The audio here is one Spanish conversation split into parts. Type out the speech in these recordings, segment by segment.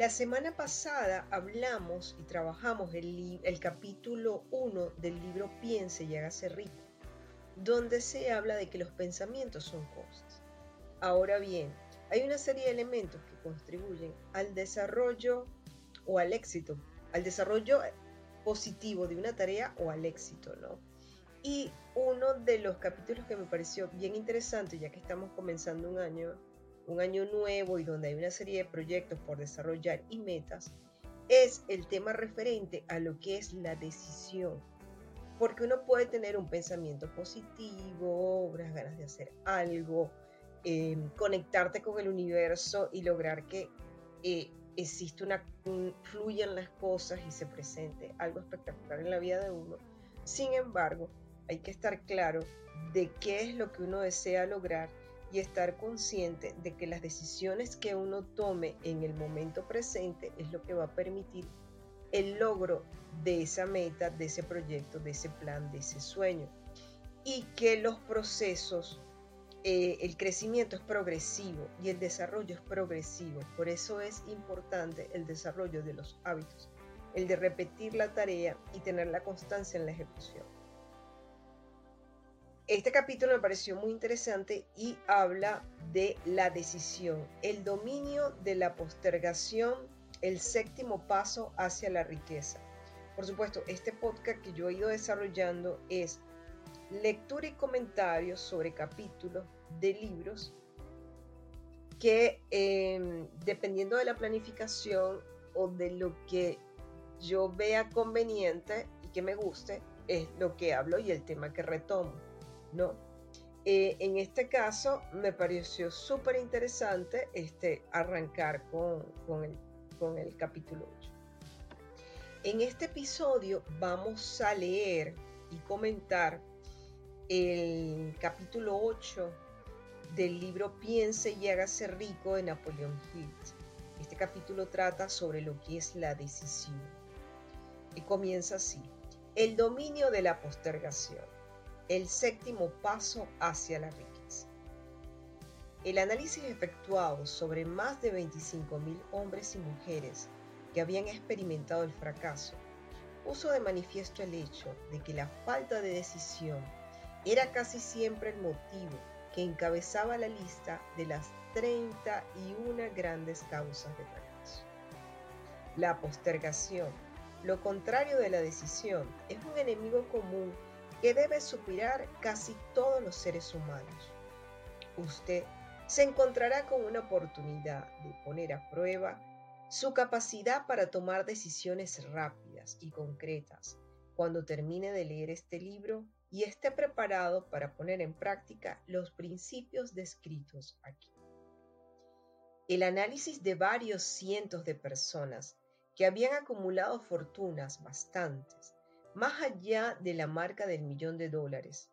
La semana pasada hablamos y trabajamos el, capítulo 1 del libro Piense y hágase rico, donde se habla de que los pensamientos son cosas. Ahora bien, hay una serie de elementos que contribuyen al desarrollo o al éxito, al desarrollo positivo de una tarea o al éxito, ¿no? Y uno de los capítulos que me pareció bien interesante, ya que estamos comenzando un año, un año nuevo y donde hay una serie de proyectos por desarrollar y metas, es el tema referente a lo que es la decisión. Porque uno puede tener un pensamiento positivo, unas ganas de hacer algo, eh, conectarte con el universo y lograr que eh, existe una, fluyan las cosas y se presente algo espectacular en la vida de uno. Sin embargo, hay que estar claro de qué es lo que uno desea lograr y estar consciente de que las decisiones que uno tome en el momento presente es lo que va a permitir el logro de esa meta, de ese proyecto, de ese plan, de ese sueño. Y que los procesos eh, el crecimiento es progresivo y el desarrollo es progresivo. Por eso es importante el desarrollo de los hábitos, el de repetir la tarea y tener la constancia en la ejecución. Este capítulo me pareció muy interesante y habla de la decisión, el dominio de la postergación, el séptimo paso hacia la riqueza. Por supuesto, este podcast que yo he ido desarrollando es lectura y comentarios sobre capítulos de libros que em, dependiendo de la planificación o de lo que yo vea conveniente y que me guste, es lo que hablo y el tema que retomo, ¿no? Eh, en este caso me pareció súper interesante este, arrancar con, el, con el capítulo 8. En este episodio vamos a leer y comentar el capítulo 8 del libro Piense y hágase rico de Napoleón Hill. Este capítulo trata sobre lo que es la decisión. Y comienza así. El dominio de la postergación. El séptimo paso hacia la riqueza. El análisis efectuado sobre más de 25.000 hombres y mujeres que habían experimentado el fracaso puso de manifiesto el hecho de que la falta de decisión era casi siempre el motivo que encabezaba la lista de las 31 grandes causas de fracaso. La postergación, lo contrario de la decisión, es un enemigo común que debe superar casi todos los seres humanos. Usted se encontrará con una oportunidad de poner a prueba su capacidad para tomar decisiones rápidas y concretas cuando termine de leer este libro y esté preparado para poner en práctica los principios descritos aquí. El análisis de varios cientos de personas que habían acumulado fortunas bastantes, más allá de la marca del millón de dólares,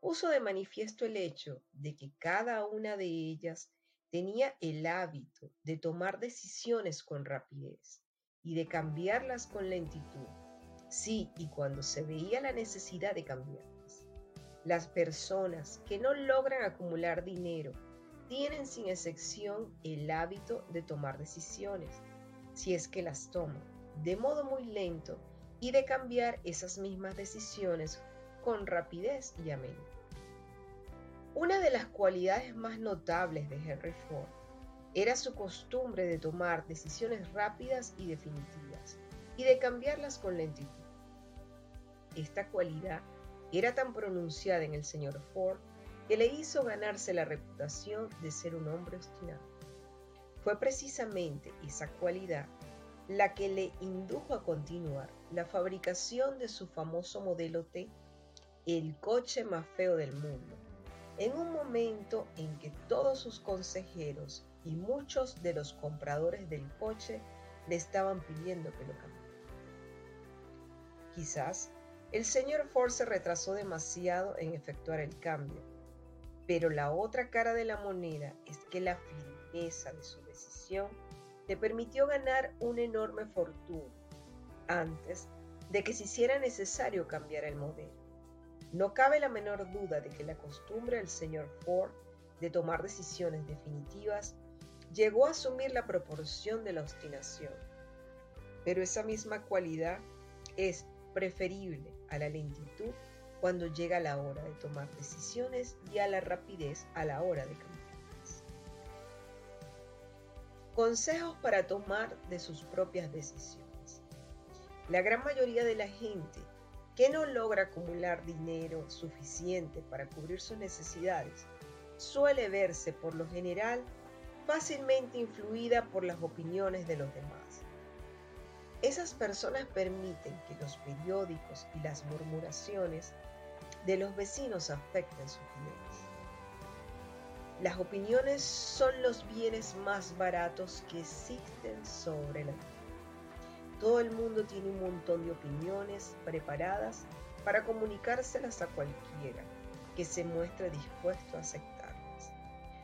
puso de manifiesto el hecho de que cada una de ellas tenía el hábito de tomar decisiones con rapidez y de cambiarlas con lentitud Sí, y cuando se veía la necesidad de cambiarlas. Las personas que no logran acumular dinero tienen sin excepción el hábito de tomar decisiones, si es que las toman, de modo muy lento y de cambiar esas mismas decisiones con rapidez y a Una de las cualidades más notables de Henry Ford era su costumbre de tomar decisiones rápidas y definitivas y de cambiarlas con lentitud. Esta cualidad era tan pronunciada en el señor Ford que le hizo ganarse la reputación de ser un hombre obstinado. Fue precisamente esa cualidad la que le indujo a continuar la fabricación de su famoso modelo T, el coche más feo del mundo, en un momento en que todos sus consejeros y muchos de los compradores del coche le estaban pidiendo que lo cambiara. Quizás el señor Ford se retrasó demasiado en efectuar el cambio, pero la otra cara de la moneda es que la firmeza de su decisión le permitió ganar una enorme fortuna antes de que se hiciera necesario cambiar el modelo. No cabe la menor duda de que la costumbre del señor Ford de tomar decisiones definitivas llegó a asumir la proporción de la obstinación, pero esa misma cualidad es preferible a la lentitud cuando llega la hora de tomar decisiones y a la rapidez a la hora de cambiarlas. Consejos para tomar de sus propias decisiones. La gran mayoría de la gente que no logra acumular dinero suficiente para cubrir sus necesidades suele verse por lo general fácilmente influida por las opiniones de los demás. Esas personas permiten que los periódicos y las murmuraciones de los vecinos afecten sus vidas. Las opiniones son los bienes más baratos que existen sobre la tierra. Todo el mundo tiene un montón de opiniones preparadas para comunicárselas a cualquiera que se muestre dispuesto a aceptarlas.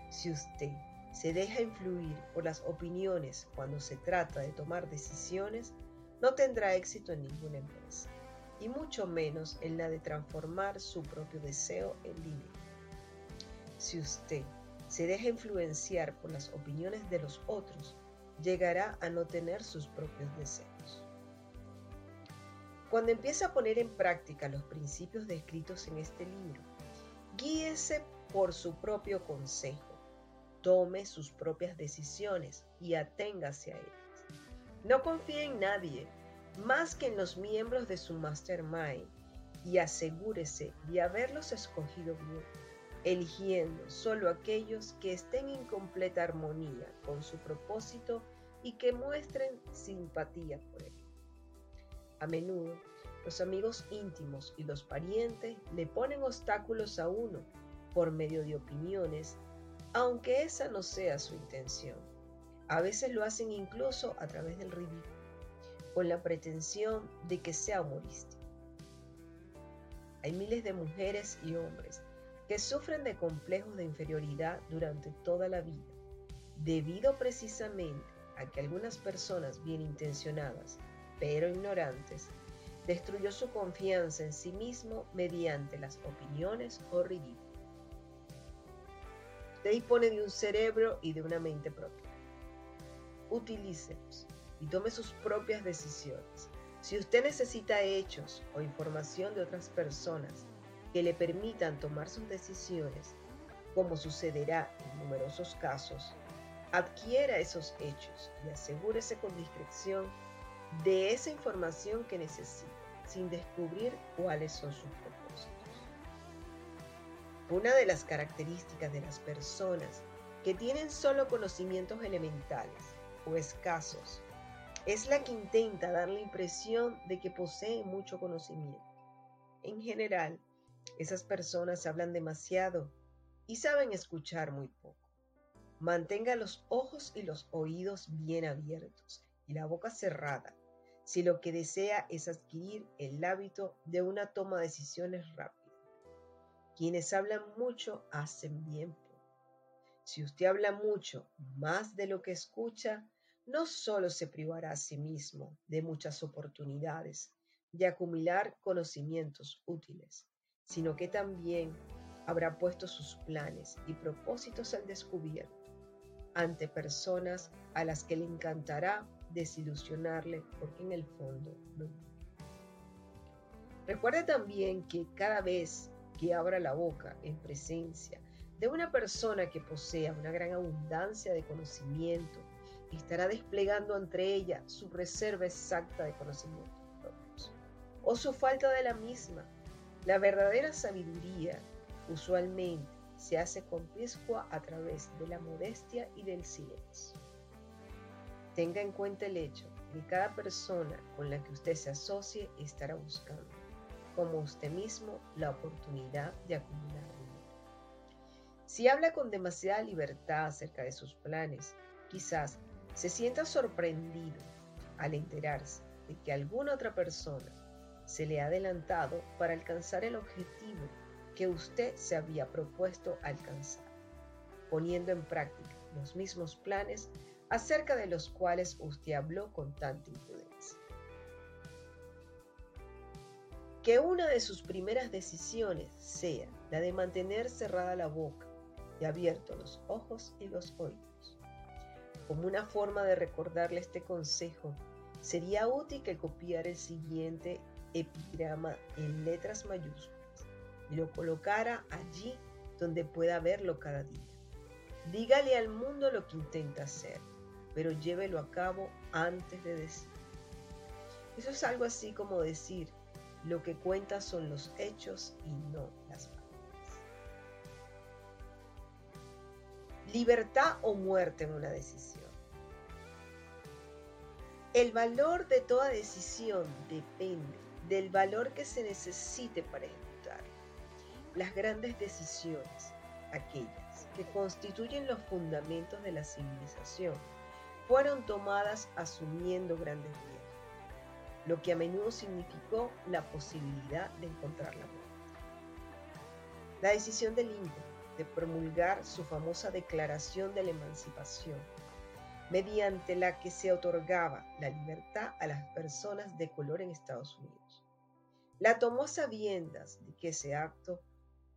Si usted se deja influir por las opiniones cuando se trata de tomar decisiones, no tendrá éxito en ninguna empresa, y mucho menos en la de transformar su propio deseo en dinero. Si usted se deja influenciar por las opiniones de los otros, llegará a no tener sus propios deseos. Cuando empiece a poner en práctica los principios descritos en este libro, guíese por su propio consejo, tome sus propias decisiones y aténgase a ellas. No confíe en nadie más que en los miembros de su mastermind y asegúrese de haberlos escogido bien eligiendo solo aquellos que estén en completa armonía con su propósito y que muestren simpatía por él. A menudo, los amigos íntimos y los parientes le ponen obstáculos a uno por medio de opiniones, aunque esa no sea su intención. A veces lo hacen incluso a través del ridículo, con la pretensión de que sea humorístico. Hay miles de mujeres y hombres sufren de complejos de inferioridad durante toda la vida, debido precisamente a que algunas personas bien intencionadas, pero ignorantes, destruyó su confianza en sí mismo mediante las opiniones o ridículos. Usted dispone de un cerebro y de una mente propia. Utilícelos y tome sus propias decisiones. Si usted necesita hechos o información de otras personas que le permitan tomar sus decisiones, como sucederá en numerosos casos, adquiera esos hechos y asegúrese con discreción de esa información que necesita, sin descubrir cuáles son sus propósitos. Una de las características de las personas que tienen solo conocimientos elementales o escasos es la que intenta dar la impresión de que posee mucho conocimiento. En general, esas personas hablan demasiado y saben escuchar muy poco. Mantenga los ojos y los oídos bien abiertos y la boca cerrada si lo que desea es adquirir el hábito de una toma de decisiones rápida. Quienes hablan mucho hacen bien. Si usted habla mucho más de lo que escucha, no solo se privará a sí mismo de muchas oportunidades de acumular conocimientos útiles, sino que también habrá puesto sus planes y propósitos al descubierto ante personas a las que le encantará desilusionarle porque en el fondo no. Recuerde también que cada vez que abra la boca en presencia de una persona que posea una gran abundancia de conocimiento, estará desplegando entre ella su reserva exacta de conocimientos propios o su falta de la misma la verdadera sabiduría usualmente se hace con piscua a través de la modestia y del silencio. Tenga en cuenta el hecho de que cada persona con la que usted se asocie estará buscando, como usted mismo, la oportunidad de acumular dinero. Si habla con demasiada libertad acerca de sus planes, quizás se sienta sorprendido al enterarse de que alguna otra persona se le ha adelantado para alcanzar el objetivo que usted se había propuesto alcanzar, poniendo en práctica los mismos planes acerca de los cuales usted habló con tanta imprudencia. Que una de sus primeras decisiones sea la de mantener cerrada la boca y abiertos los ojos y los oídos. Como una forma de recordarle este consejo, sería útil que copiara el siguiente epigrama en letras mayúsculas y lo colocara allí donde pueda verlo cada día. Dígale al mundo lo que intenta hacer, pero llévelo a cabo antes de decir. Eso es algo así como decir, lo que cuenta son los hechos y no las palabras. Libertad o muerte en una decisión. El valor de toda decisión depende del valor que se necesite para ejecutar. Las grandes decisiones, aquellas que constituyen los fundamentos de la civilización, fueron tomadas asumiendo grandes riesgos lo que a menudo significó la posibilidad de encontrar la muerte. La decisión de Lincoln de promulgar su famosa Declaración de la Emancipación, mediante la que se otorgaba la libertad a las personas de color en Estados Unidos. La tomó sabiendas de que ese acto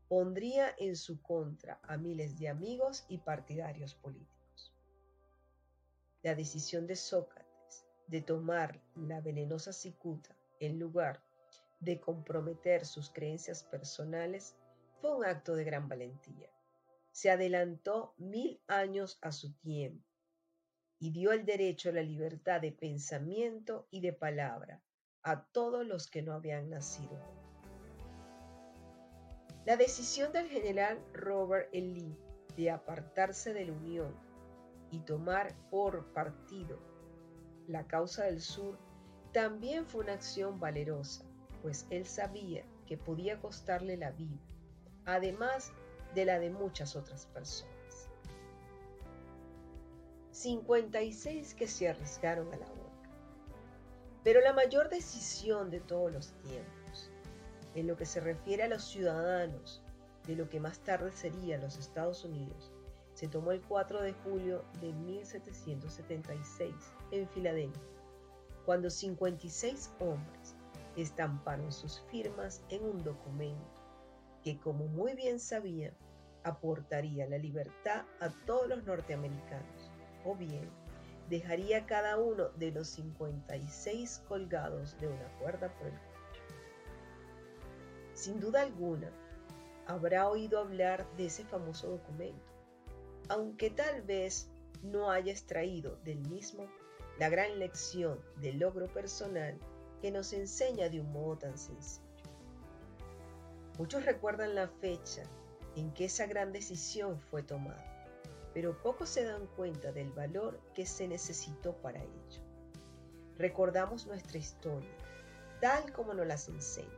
pondría en su contra a miles de amigos y partidarios políticos. La decisión de Sócrates de tomar la venenosa cicuta en lugar de comprometer sus creencias personales fue un acto de gran valentía. Se adelantó mil años a su tiempo y dio el derecho a la libertad de pensamiento y de palabra a todos los que no habían nacido. La decisión del general Robert E. Lee de apartarse de la Unión y tomar por partido la causa del sur, también fue una acción valerosa, pues él sabía que podía costarle la vida, además de la de muchas otras personas. 56 que se arriesgaron a la. Pero la mayor decisión de todos los tiempos, en lo que se refiere a los ciudadanos de lo que más tarde sería los Estados Unidos, se tomó el 4 de julio de 1776 en Filadelfia, cuando 56 hombres estamparon sus firmas en un documento que, como muy bien sabían, aportaría la libertad a todos los norteamericanos, o bien dejaría cada uno de los 56 colgados de una cuerda por el cuello. Sin duda alguna, habrá oído hablar de ese famoso documento, aunque tal vez no haya extraído del mismo la gran lección del logro personal que nos enseña de un modo tan sencillo. Muchos recuerdan la fecha en que esa gran decisión fue tomada, pero pocos se dan cuenta del valor que se necesitó para ello. Recordamos nuestra historia, tal como nos las enseña.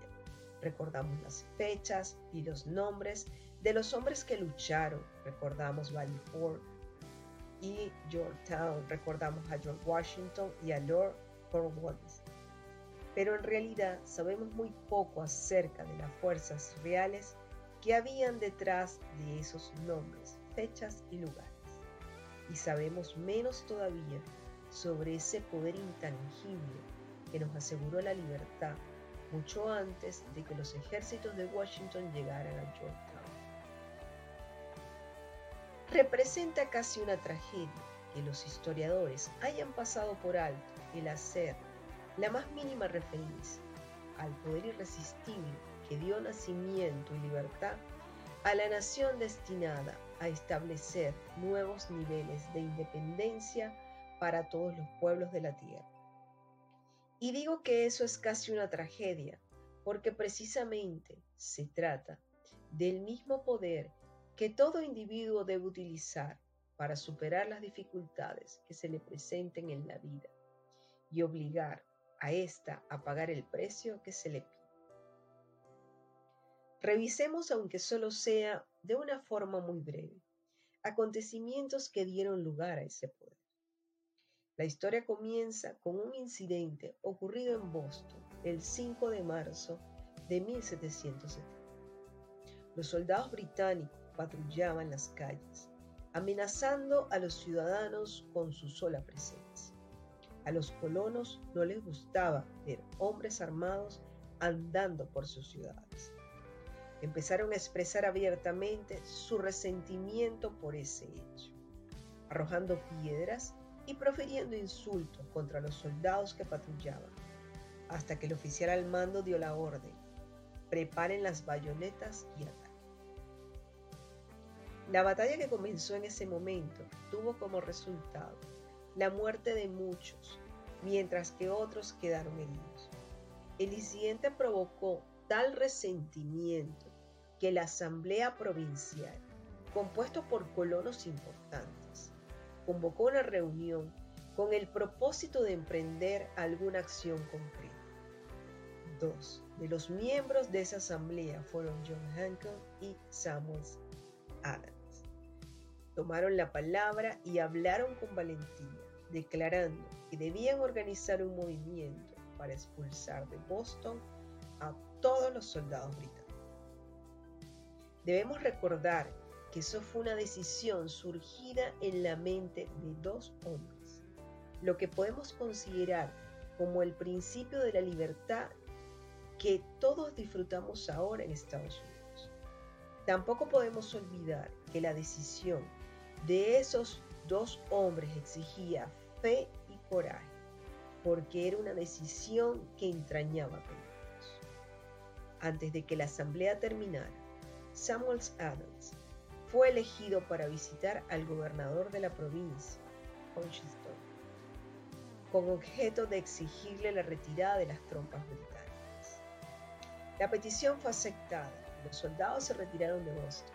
Recordamos las fechas y los nombres de los hombres que lucharon. Recordamos Valley Ford, y Georgetown. Recordamos a George Washington y a Lord Cornwallis. Pero en realidad sabemos muy poco acerca de las fuerzas reales que habían detrás de esos nombres, fechas y lugares. Y sabemos menos todavía sobre ese poder intangible que nos aseguró la libertad mucho antes de que los ejércitos de Washington llegaran a Georgetown. Representa casi una tragedia que los historiadores hayan pasado por alto el hacer la más mínima referencia al poder irresistible que dio nacimiento y libertad a la nación destinada a establecer nuevos niveles de independencia para todos los pueblos de la tierra. Y digo que eso es casi una tragedia, porque precisamente se trata del mismo poder que todo individuo debe utilizar para superar las dificultades que se le presenten en la vida y obligar a ésta a pagar el precio que se le pide. Revisemos, aunque solo sea de una forma muy breve, acontecimientos que dieron lugar a ese poder. La historia comienza con un incidente ocurrido en Boston el 5 de marzo de 1770. Los soldados británicos patrullaban las calles, amenazando a los ciudadanos con su sola presencia. A los colonos no les gustaba ver hombres armados andando por sus ciudades. Empezaron a expresar abiertamente su resentimiento por ese hecho, arrojando piedras y profiriendo insultos contra los soldados que patrullaban, hasta que el oficial al mando dio la orden, preparen las bayonetas y ataquen. La batalla que comenzó en ese momento tuvo como resultado la muerte de muchos, mientras que otros quedaron heridos. El incidente provocó tal resentimiento que la Asamblea Provincial, compuesto por colonos importantes, convocó una reunión con el propósito de emprender alguna acción concreta. Dos de los miembros de esa asamblea fueron John Hancock y Samuel Adams. Tomaron la palabra y hablaron con valentía, declarando que debían organizar un movimiento para expulsar de Boston a todos los soldados británicos. Debemos recordar que eso fue una decisión surgida en la mente de dos hombres, lo que podemos considerar como el principio de la libertad que todos disfrutamos ahora en Estados Unidos. Tampoco podemos olvidar que la decisión de esos dos hombres exigía fe y coraje, porque era una decisión que entrañaba peligros. Antes de que la asamblea terminara, Samuel Adams fue elegido para visitar al gobernador de la provincia, Huntington, con objeto de exigirle la retirada de las tropas británicas. La petición fue aceptada y los soldados se retiraron de Boston,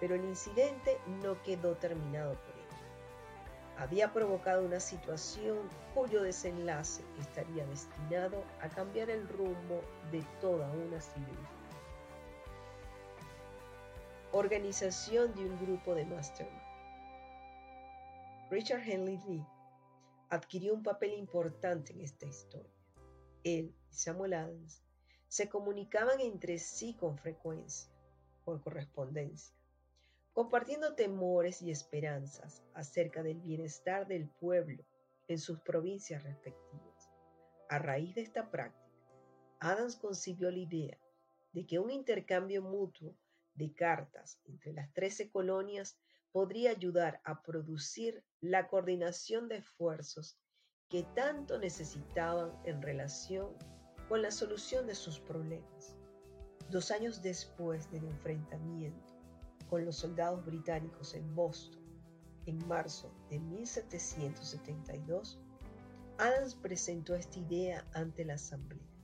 pero el incidente no quedó terminado por ello. Había provocado una situación cuyo desenlace estaría destinado a cambiar el rumbo de toda una civilización. Organización de un grupo de mastermind. Richard Henley Lee adquirió un papel importante en esta historia. Él y Samuel Adams se comunicaban entre sí con frecuencia, por correspondencia, compartiendo temores y esperanzas acerca del bienestar del pueblo en sus provincias respectivas. A raíz de esta práctica, Adams concibió la idea de que un intercambio mutuo de cartas entre las trece colonias podría ayudar a producir la coordinación de esfuerzos que tanto necesitaban en relación con la solución de sus problemas. Dos años después del enfrentamiento con los soldados británicos en Boston, en marzo de 1772, Adams presentó esta idea ante la Asamblea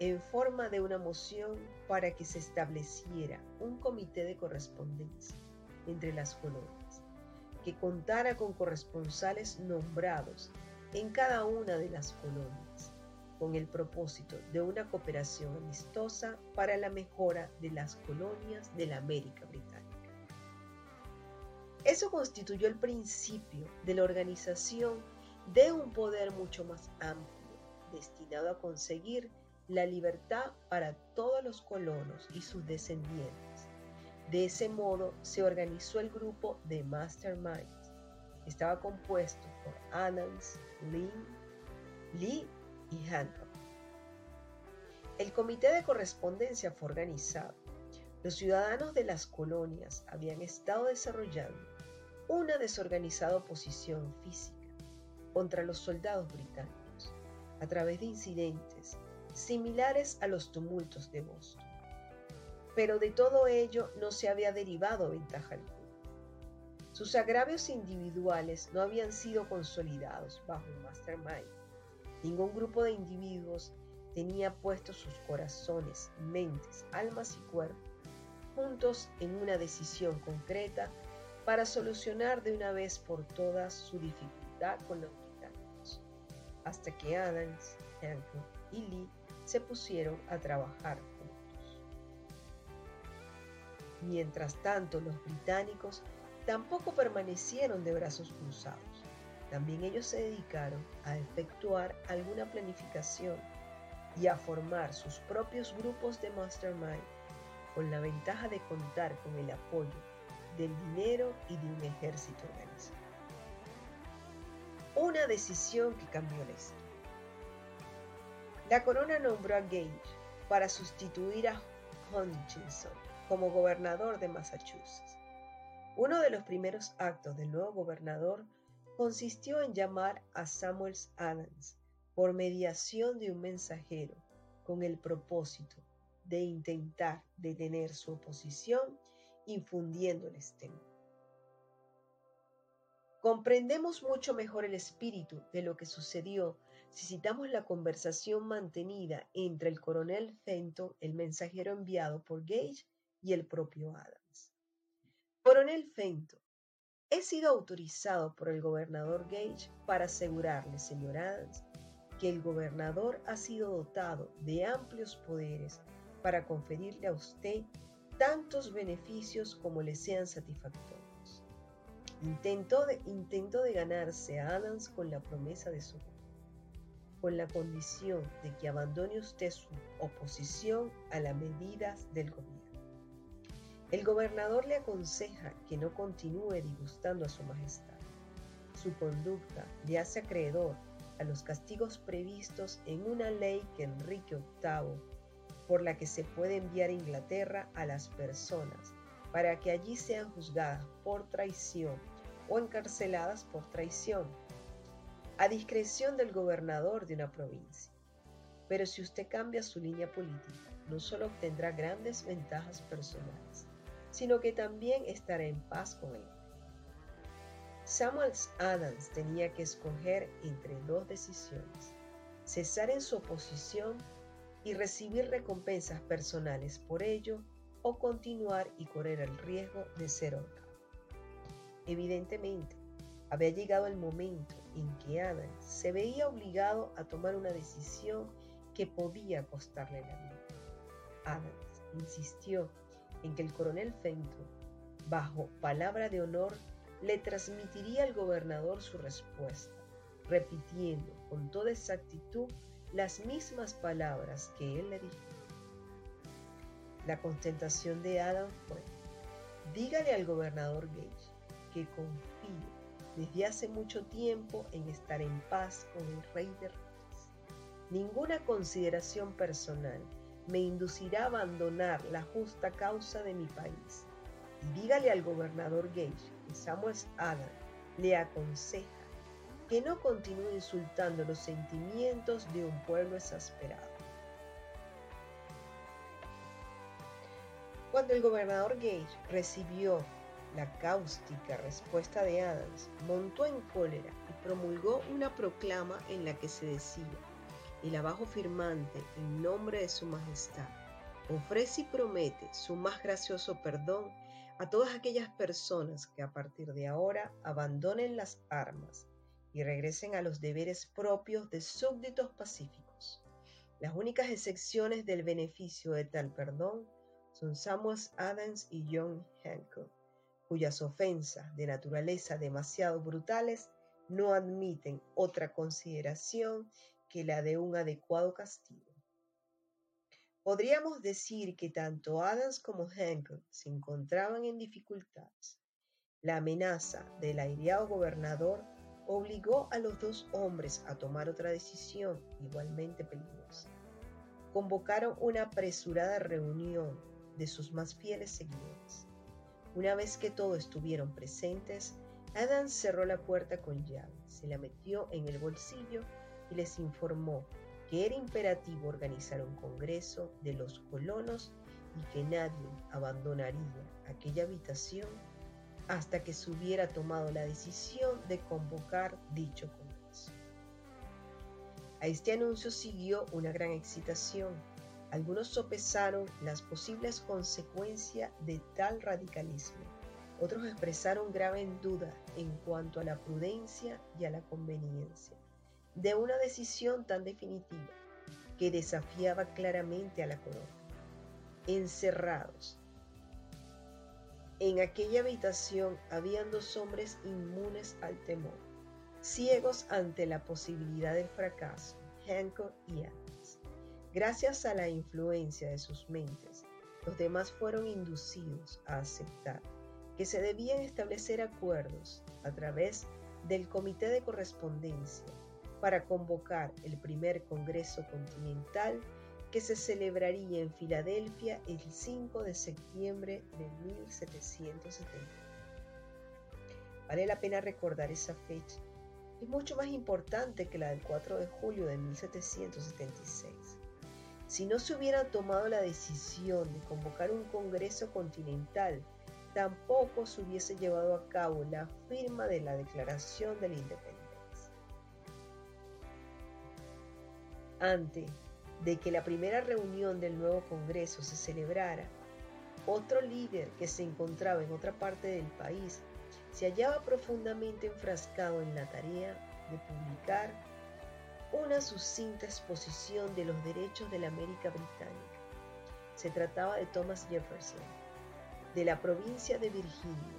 en forma de una moción para que se estableciera un comité de correspondencia entre las colonias, que contara con corresponsales nombrados en cada una de las colonias, con el propósito de una cooperación amistosa para la mejora de las colonias de la América Británica. Eso constituyó el principio de la organización de un poder mucho más amplio, destinado a conseguir la libertad para todos los colonos y sus descendientes. De ese modo se organizó el grupo de Masterminds. Estaba compuesto por Adams, Lynn, Lee y Hancock. El comité de correspondencia fue organizado. Los ciudadanos de las colonias habían estado desarrollando una desorganizada oposición física contra los soldados británicos a través de incidentes similares a los tumultos de Boston. Pero de todo ello no se había derivado ventaja alguna. Sus agravios individuales no habían sido consolidados bajo un mastermind. Ningún grupo de individuos tenía puestos sus corazones, mentes, almas y cuerpos juntos en una decisión concreta para solucionar de una vez por todas su dificultad con los británicos, hasta que Adams, Hancock y Lee se pusieron a trabajar juntos. Mientras tanto, los británicos tampoco permanecieron de brazos cruzados. También ellos se dedicaron a efectuar alguna planificación y a formar sus propios grupos de mastermind con la ventaja de contar con el apoyo del dinero y de un ejército organizado. Una decisión que cambió la. La corona nombró a Gage para sustituir a Hutchinson como gobernador de Massachusetts. Uno de los primeros actos del nuevo gobernador consistió en llamar a Samuel Adams por mediación de un mensajero con el propósito de intentar detener su oposición infundiéndoles temor. Comprendemos mucho mejor el espíritu de lo que sucedió si citamos la conversación mantenida entre el coronel Fenton, el mensajero enviado por Gage, y el propio Adams. Coronel Fenton, he sido autorizado por el gobernador Gage para asegurarle, señor Adams, que el gobernador ha sido dotado de amplios poderes para conferirle a usted tantos beneficios como le sean satisfactorios. Intentó de, intentó de ganarse a Adams con la promesa de su con la condición de que abandone usted su oposición a las medidas del gobierno. El gobernador le aconseja que no continúe disgustando a su majestad. Su conducta le hace acreedor a los castigos previstos en una ley que Enrique VIII, por la que se puede enviar a Inglaterra a las personas para que allí sean juzgadas por traición o encarceladas por traición a discreción del gobernador de una provincia. Pero si usted cambia su línea política, no solo obtendrá grandes ventajas personales, sino que también estará en paz con él. Samuel Adams tenía que escoger entre dos decisiones, cesar en su oposición y recibir recompensas personales por ello o continuar y correr el riesgo de ser honrado. Evidentemente, había llegado el momento en que Adams se veía obligado a tomar una decisión que podía costarle la vida. Adams insistió en que el coronel Fenton, bajo palabra de honor, le transmitiría al gobernador su respuesta, repitiendo con toda exactitud las mismas palabras que él le dijo. La contentación de Adams fue, dígale al gobernador Gage que confíe desde hace mucho tiempo en estar en paz con el Rey de Reyes. Ninguna consideración personal me inducirá a abandonar la justa causa de mi país. Y dígale al gobernador Gage que Samuel Adams le aconseja que no continúe insultando los sentimientos de un pueblo exasperado. Cuando el gobernador Gage recibió la cáustica respuesta de Adams montó en cólera y promulgó una proclama en la que se decía, el abajo firmante en nombre de su majestad, ofrece y promete su más gracioso perdón a todas aquellas personas que a partir de ahora abandonen las armas y regresen a los deberes propios de súbditos pacíficos. Las únicas excepciones del beneficio de tal perdón son Samuel Adams y John Hancock cuyas ofensas de naturaleza demasiado brutales no admiten otra consideración que la de un adecuado castigo. Podríamos decir que tanto Adams como Hancock se encontraban en dificultades. La amenaza del aireado gobernador obligó a los dos hombres a tomar otra decisión igualmente peligrosa. Convocaron una apresurada reunión de sus más fieles seguidores. Una vez que todos estuvieron presentes, Adam cerró la puerta con llave, se la metió en el bolsillo y les informó que era imperativo organizar un congreso de los colonos y que nadie abandonaría aquella habitación hasta que se hubiera tomado la decisión de convocar dicho congreso. A este anuncio siguió una gran excitación algunos sopesaron las posibles consecuencias de tal radicalismo. Otros expresaron grave duda en cuanto a la prudencia y a la conveniencia de una decisión tan definitiva que desafiaba claramente a la corona. Encerrados en aquella habitación habían dos hombres inmunes al temor, ciegos ante la posibilidad del fracaso, Hancock y Adams. Gracias a la influencia de sus mentes, los demás fueron inducidos a aceptar que se debían establecer acuerdos a través del Comité de Correspondencia para convocar el primer Congreso Continental que se celebraría en Filadelfia el 5 de septiembre de 1770. Vale la pena recordar esa fecha es mucho más importante que la del 4 de julio de 1776. Si no se hubiera tomado la decisión de convocar un Congreso Continental, tampoco se hubiese llevado a cabo la firma de la Declaración de la Independencia. Antes de que la primera reunión del nuevo Congreso se celebrara, otro líder que se encontraba en otra parte del país se hallaba profundamente enfrascado en la tarea de publicar una sucinta exposición de los derechos de la América Británica. Se trataba de Thomas Jefferson, de la provincia de Virginia,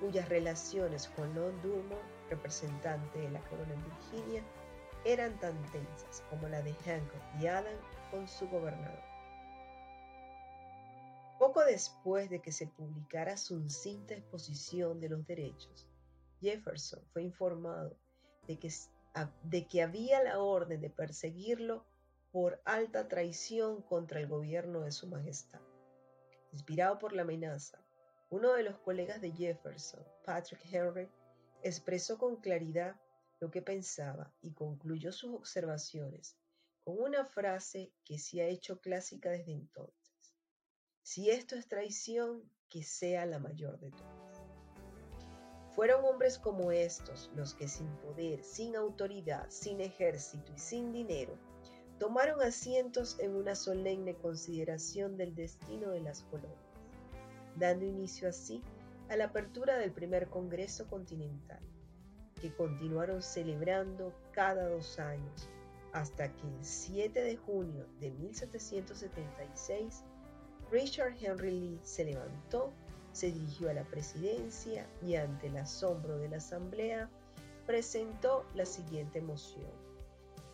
cuyas relaciones con Lord Durmont, representante de la corona en Virginia, eran tan tensas como la de Hancock y Adam con su gobernador. Poco después de que se publicara su cinta exposición de los derechos, Jefferson fue informado de que, de que había la orden de perseguirlo por alta traición contra el gobierno de su majestad. Inspirado por la amenaza, uno de los colegas de Jefferson, Patrick Henry, expresó con claridad lo que pensaba y concluyó sus observaciones con una frase que se ha hecho clásica desde entonces. Si esto es traición, que sea la mayor de todas. Fueron hombres como estos los que sin poder, sin autoridad, sin ejército y sin dinero, tomaron asientos en una solemne consideración del destino de las colonias, dando inicio así a la apertura del primer Congreso Continental, que continuaron celebrando cada dos años hasta que el 7 de junio de 1776 Richard Henry Lee se levantó, se dirigió a la presidencia y ante el asombro de la asamblea presentó la siguiente moción.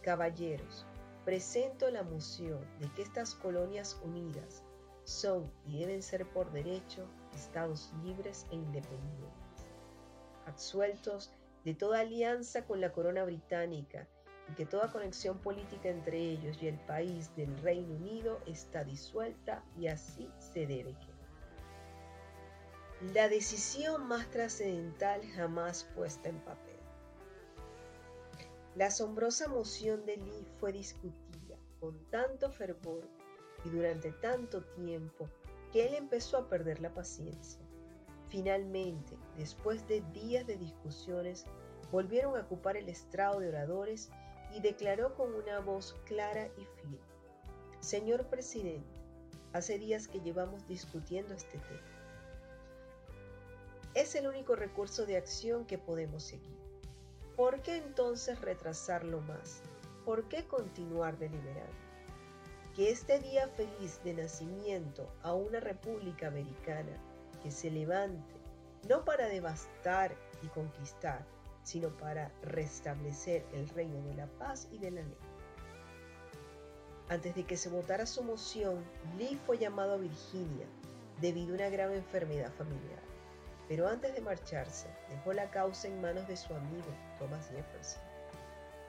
Caballeros, presento la moción de que estas colonias unidas son y deben ser por derecho estados libres e independientes, absueltos de toda alianza con la corona británica y que toda conexión política entre ellos y el país del Reino Unido está disuelta y así se debe. La decisión más trascendental jamás puesta en papel. La asombrosa moción de Lee fue discutida con tanto fervor y durante tanto tiempo que él empezó a perder la paciencia. Finalmente, después de días de discusiones, volvieron a ocupar el estrado de oradores y declaró con una voz clara y firme, Señor presidente, hace días que llevamos discutiendo este tema. Es el único recurso de acción que podemos seguir. ¿Por qué entonces retrasarlo más? ¿Por qué continuar deliberando? Que este día feliz de nacimiento a una república americana que se levante no para devastar y conquistar, sino para restablecer el reino de la paz y de la ley. Antes de que se votara su moción, Lee fue llamado a Virginia debido a una grave enfermedad familiar. Pero antes de marcharse, dejó la causa en manos de su amigo Thomas Jefferson,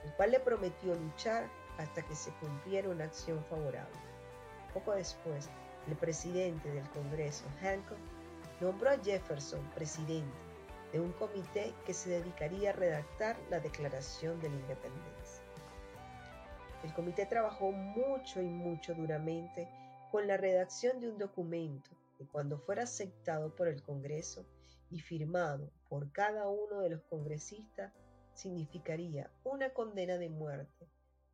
el cual le prometió luchar hasta que se cumpliera una acción favorable. Poco después, el presidente del Congreso, Hancock, nombró a Jefferson presidente de un comité que se dedicaría a redactar la Declaración de la Independencia. El comité trabajó mucho y mucho duramente con la redacción de un documento que cuando fuera aceptado por el Congreso y firmado por cada uno de los congresistas significaría una condena de muerte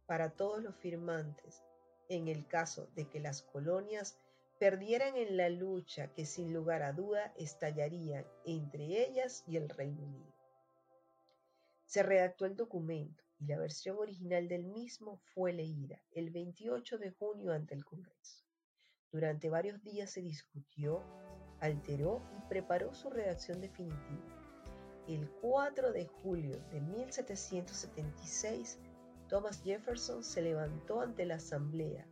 para todos los firmantes en el caso de que las colonias perdieran en la lucha que sin lugar a duda estallaría entre ellas y el Reino Unido. Se redactó el documento y la versión original del mismo fue leída el 28 de junio ante el Congreso. Durante varios días se discutió, alteró y preparó su redacción definitiva. El 4 de julio de 1776, Thomas Jefferson se levantó ante la Asamblea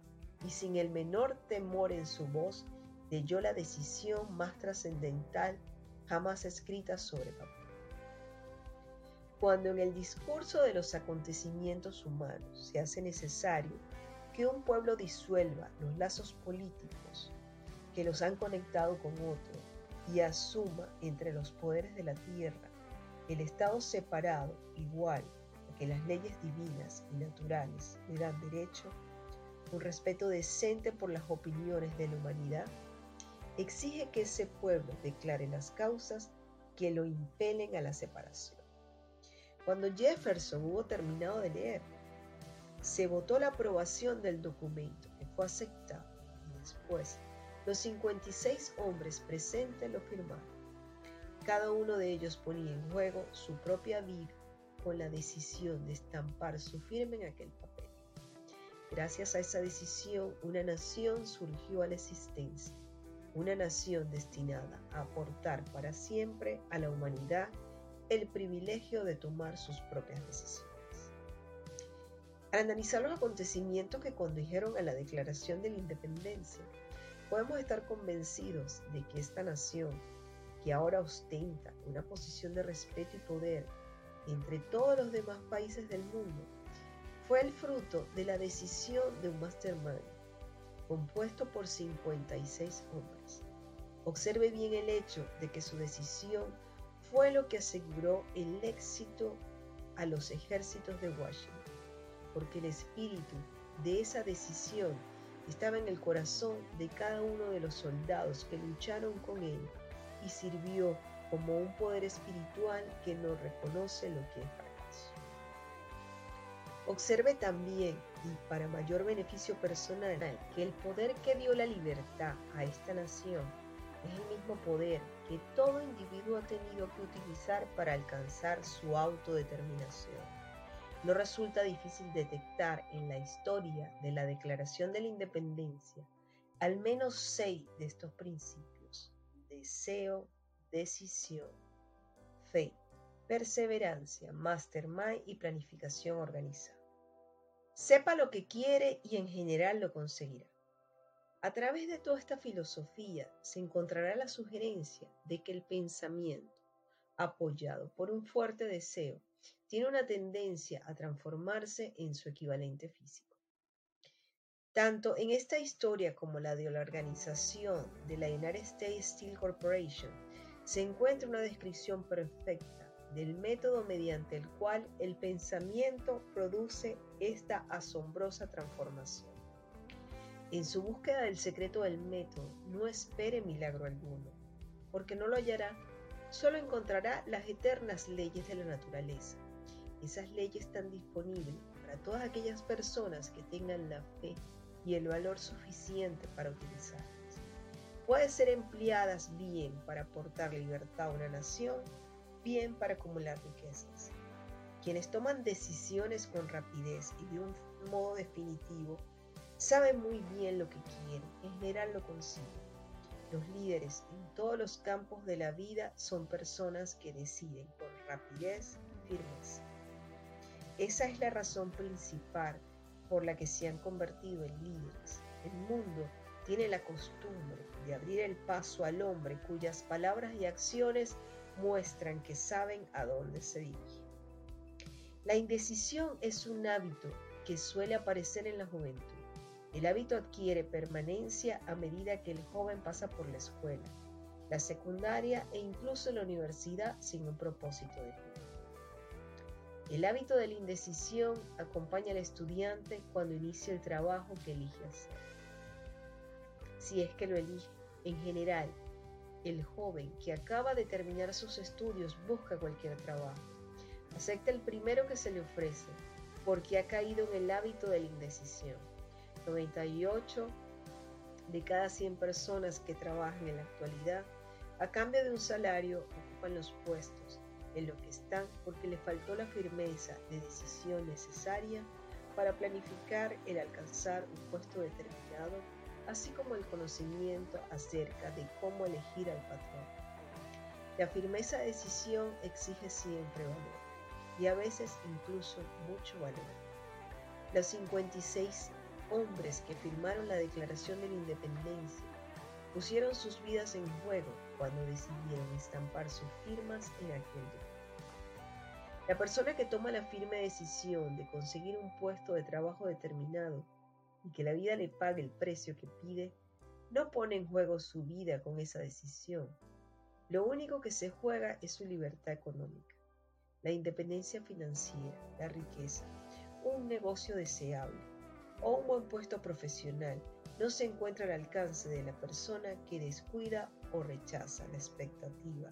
y sin el menor temor en su voz leyó la decisión más trascendental jamás escrita sobre papel. Cuando en el discurso de los acontecimientos humanos se hace necesario que un pueblo disuelva los lazos políticos que los han conectado con otro y asuma entre los poderes de la tierra El Estado separado, igual que las leyes divinas y naturales le dan derecho, un respeto decente por las opiniones de la humanidad, exige que ese pueblo declare las causas que lo impelen a la separación. Cuando Jefferson hubo terminado de leer, se votó la aprobación del documento, que fue aceptado, y después los 56 hombres presentes lo firmaron. Cada uno de ellos ponía en juego su propia vida con la decisión de estampar su firma en aquel papel. Gracias a esa decisión, una nación surgió a la existencia, una nación destinada a aportar para siempre a la humanidad el privilegio de tomar sus propias decisiones. Al analizar los acontecimientos que condujeron a la declaración de la independencia, podemos estar convencidos de que esta nación, que ahora ostenta una posición de respeto y poder entre todos los demás países del mundo, fue el fruto de la decisión de un mastermind compuesto por 56 hombres. Observe bien el hecho de que su decisión fue lo que aseguró el éxito a los ejércitos de Washington porque el espíritu de esa decisión estaba en el corazón de cada uno de los soldados que lucharon con él y sirvió como un poder espiritual que no reconoce lo que es fracaso. Observe también, y para mayor beneficio personal, que el poder que dio la libertad a esta nación es el mismo poder que todo individuo ha tenido que utilizar para alcanzar su autodeterminación no resulta difícil detectar en la historia de la Declaración de la Independencia al menos seis de estos principios. Deseo, decisión, fe, perseverancia, mastermind y planificación organizada. Sepa lo que quiere y en general lo conseguirá. A través de toda esta filosofía se encontrará la sugerencia de que el pensamiento, apoyado por un fuerte deseo, tiene una tendencia a transformarse en su equivalente físico. Tanto en esta historia como la de la organización de la United States Steel Corporation se encuentra una descripción perfecta del método mediante el cual el pensamiento produce esta asombrosa transformación. En su búsqueda del secreto del método, no espere milagro alguno, porque no lo hallará solo encontrará las eternas leyes de la naturaleza. Esas leyes están disponibles para todas aquellas personas que tengan la fe y el valor suficiente para utilizarlas. Pueden ser empleadas bien para aportar libertad a una nación, bien para acumular riquezas. Quienes toman decisiones con rapidez y de un modo definitivo saben muy bien lo que quieren, en general lo consiguen los líderes en todos los campos de la vida son personas que deciden con rapidez y firmeza. Esa es la razón principal por la que se han convertido en líderes. El mundo tiene la costumbre de abrir el paso al hombre cuyas palabras y acciones muestran que saben a dónde se dirige. La indecisión es un hábito que suele aparecer en la juventud. El hábito adquiere permanencia a medida que el joven pasa por la escuela, la secundaria e incluso la universidad sin un propósito de vida. El hábito de la indecisión acompaña al estudiante cuando inicia el trabajo que elige hacer. Si es que lo elige, en general, el joven que acaba de terminar sus estudios busca cualquier trabajo. Acepta el primero que se le ofrece porque ha caído en el hábito de la indecisión. 98 de cada 100 personas que trabajan en la actualidad, a cambio de un salario, ocupan los puestos en lo que están porque le faltó la firmeza de decisión necesaria para planificar el alcanzar un puesto determinado, así como el conocimiento acerca de cómo elegir al patrón. La firmeza de decisión exige siempre valor y a veces incluso mucho valor. Los 56 hombres que firmaron la Declaración de la Independencia pusieron sus vidas en juego cuando decidieron estampar sus firmas en aquel documento. La persona que toma la firme decisión de conseguir un puesto de trabajo determinado y que la vida le pague el precio que pide, no pone en juego su vida con esa decisión. Lo único que se juega es su libertad económica. la independencia financiera, la riqueza, un negocio deseable o un buen puesto profesional no se encuentra al alcance de la persona que descuida o rechaza la expectativa,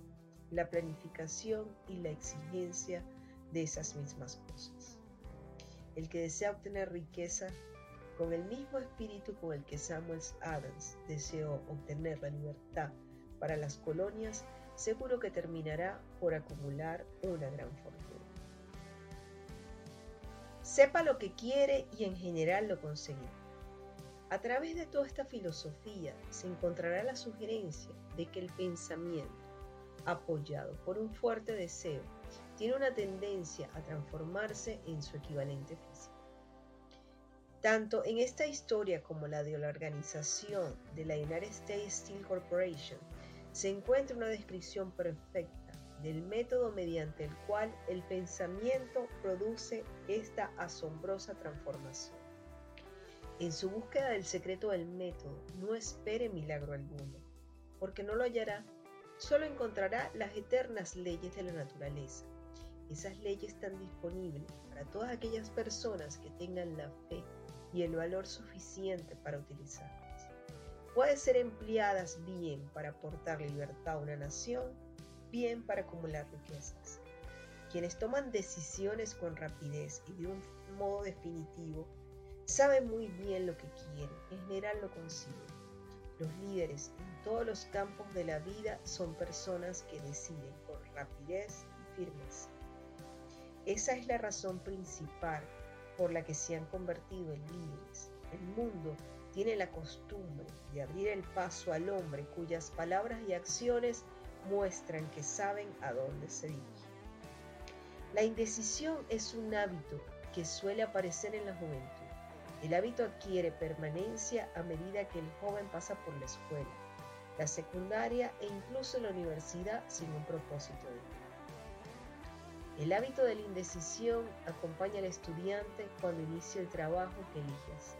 la planificación y la exigencia de esas mismas cosas. El que desea obtener riqueza con el mismo espíritu con el que Samuel Adams deseó obtener la libertad para las colonias, seguro que terminará por acumular una gran fortuna. Sepa lo que quiere y en general lo conseguirá. A través de toda esta filosofía se encontrará la sugerencia de que el pensamiento, apoyado por un fuerte deseo, tiene una tendencia a transformarse en su equivalente físico. Tanto en esta historia como la de la organización de la United States Steel Corporation se encuentra una descripción perfecta del método mediante el cual el pensamiento produce esta asombrosa transformación. En su búsqueda del secreto del método, no espere milagro alguno, porque no lo hallará, solo encontrará las eternas leyes de la naturaleza. Esas leyes están disponibles para todas aquellas personas que tengan la fe y el valor suficiente para utilizarlas. Pueden ser empleadas bien para aportar libertad a una nación, bien para acumular riquezas. Quienes toman decisiones con rapidez y de un modo definitivo Sabe muy bien lo que quiere, en general lo consigue. Los líderes en todos los campos de la vida son personas que deciden con rapidez y firmeza. Esa es la razón principal por la que se han convertido en líderes. El mundo tiene la costumbre de abrir el paso al hombre cuyas palabras y acciones muestran que saben a dónde se dirigen. La indecisión es un hábito que suele aparecer en la juventud el hábito adquiere permanencia a medida que el joven pasa por la escuela, la secundaria e incluso la universidad sin un propósito de vida. El hábito de la indecisión acompaña al estudiante cuando inicia el trabajo que elige hacer.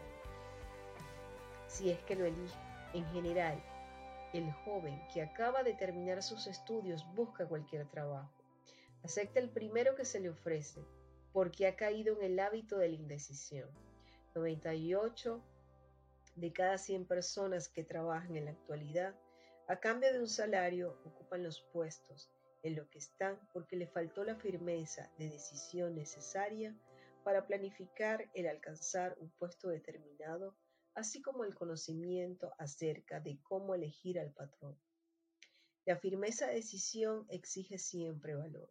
Si es que lo elige, en general, el joven que acaba de terminar sus estudios busca cualquier trabajo. Acepta el primero que se le ofrece porque ha caído en el hábito de la indecisión. 98 de cada 100 personas que trabajan en la actualidad, a cambio de un salario, ocupan los puestos en lo que están porque le faltó la firmeza de decisión necesaria para planificar el alcanzar un puesto determinado, así como el conocimiento acerca de cómo elegir al patrón. La firmeza de decisión exige siempre valor.